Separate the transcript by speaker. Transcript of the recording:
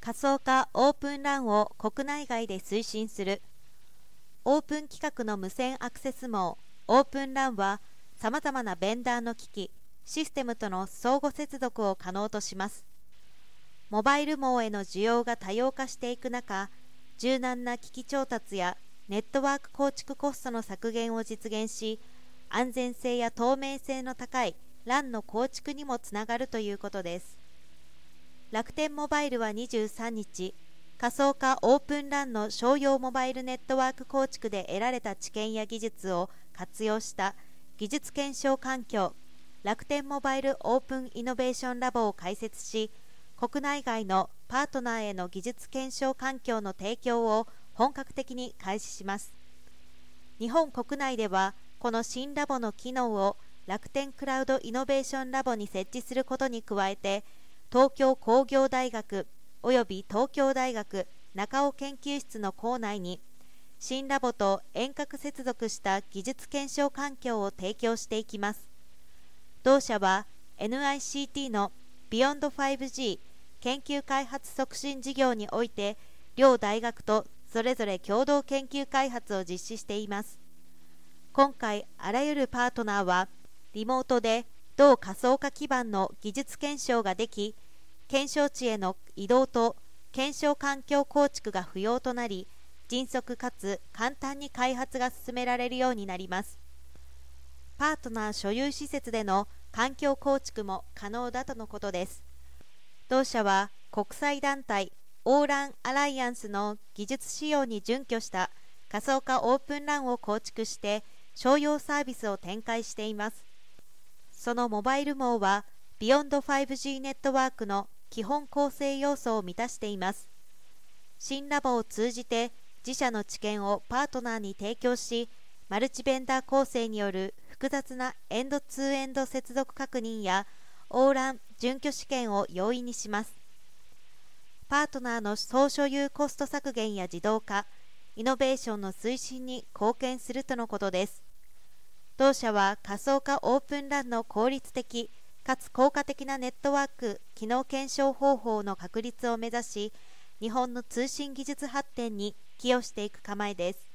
Speaker 1: 仮想化オープンランを国内外で推進する。オープン規格の無線アクセス網オープンランはさまざまなベンダーの機器システムとの相互接続を可能とします。モバイル網への需要が多様化していく中柔軟な機器調達やネットワーク構築コストの削減を実現し安全性や透明性の高い LAN の構築にもつながるということです。楽天モバイルは23日仮想化オープン LAN の商用モバイルネットワーク構築で得られた知見や技術を活用した技術検証環境楽天モバイルオープンイノベーションラボを開設し国内外のパートナーへの技術検証環境の提供を本格的に開始します。日本国内ではこの新ラボの機能を楽天クラウドイノベーションラボに設置することに加えて東京工業大学および東京大学中尾研究室の構内に新ラボと遠隔接続した技術検証環境を提供していきます。同社は NICT の Beyond5G 研究開発促進事業において両大学とそれぞれ共同研究開発を実施しています。今回あらゆるパートナーはリモートで同仮想化基盤の技術検証ができ検証地への移動と検証環境構築が不要となり迅速かつ簡単に開発が進められるようになります。パートナー所有施設での環境構築も可能だとのことです。同社は国際団体オーランアライアンスの技術仕様に準拠した仮想化オープンランを構築して商用サービスを展開しています。そのモバイル網は Beyond5G ネットワークの基本構成要素を満たしています。新ラボを通じて自社の知見をパートナーに提供しマルチベンダー構成による複雑なエンドツーエンド接続確認やオーラン準拠試験を容易にします。パートナーの総所有コスト削減や自動化イノベーションの推進に貢献するとのことです。同社は仮想化オープンランの効率的かつ効果的なネットワーク機能検証方法の確立を目指し日本の通信技術発展に寄与していく構えです。